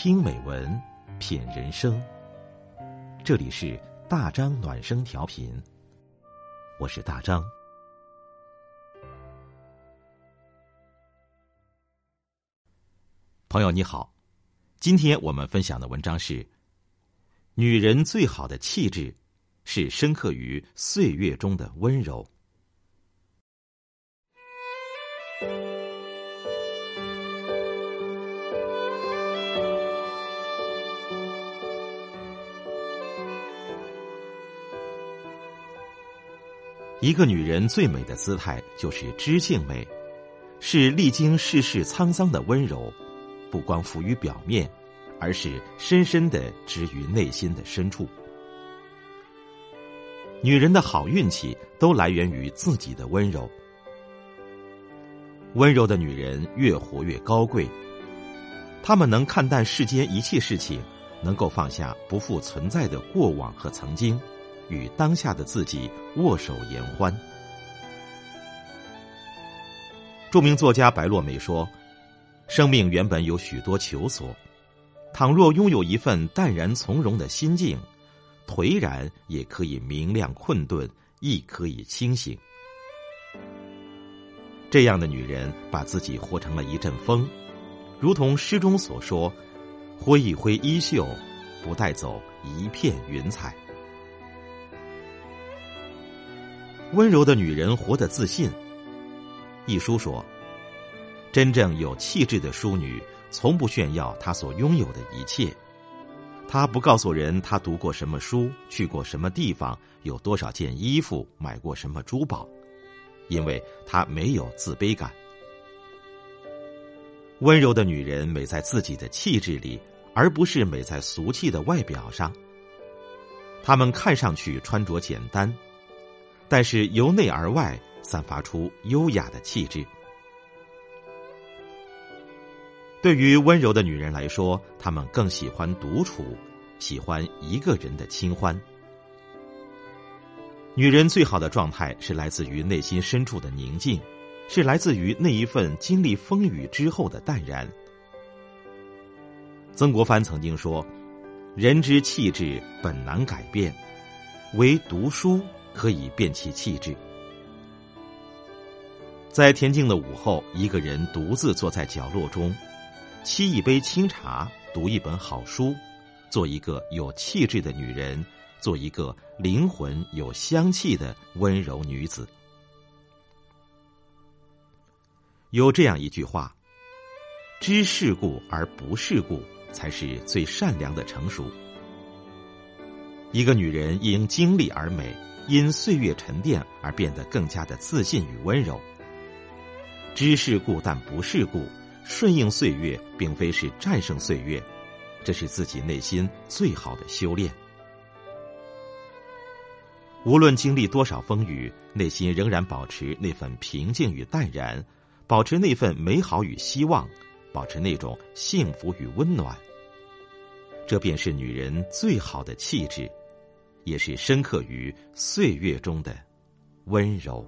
听美文，品人生。这里是大张暖声调频，我是大张。朋友你好，今天我们分享的文章是：女人最好的气质，是深刻于岁月中的温柔。一个女人最美的姿态就是知性美，是历经世事沧桑的温柔，不光浮于表面，而是深深的植于内心的深处。女人的好运气都来源于自己的温柔，温柔的女人越活越高贵，她们能看淡世间一切事情，能够放下不复存在的过往和曾经。与当下的自己握手言欢。著名作家白落梅说：“生命原本有许多求索，倘若拥有一份淡然从容的心境，颓然也可以明亮困顿，亦可以清醒。这样的女人，把自己活成了一阵风，如同诗中所说：‘挥一挥衣袖，不带走一片云彩。’”温柔的女人活得自信。一书说：“真正有气质的淑女，从不炫耀她所拥有的一切。她不告诉人她读过什么书，去过什么地方，有多少件衣服，买过什么珠宝，因为她没有自卑感。温柔的女人美在自己的气质里，而不是美在俗气的外表上。她们看上去穿着简单。”但是由内而外散发出优雅的气质。对于温柔的女人来说，她们更喜欢独处，喜欢一个人的清欢。女人最好的状态是来自于内心深处的宁静，是来自于那一份经历风雨之后的淡然。曾国藩曾经说：“人之气质本难改变，唯读书。”可以变其气质。在恬静的午后，一个人独自坐在角落中，沏一杯清茶，读一本好书，做一个有气质的女人，做一个灵魂有香气的温柔女子。有这样一句话：“知世故而不世故，才是最善良的成熟。”一个女人因经历而美。因岁月沉淀而变得更加的自信与温柔。知世故但不世故，顺应岁月，并非是战胜岁月，这是自己内心最好的修炼。无论经历多少风雨，内心仍然保持那份平静与淡然，保持那份美好与希望，保持那种幸福与温暖。这便是女人最好的气质。也是深刻于岁月中的温柔。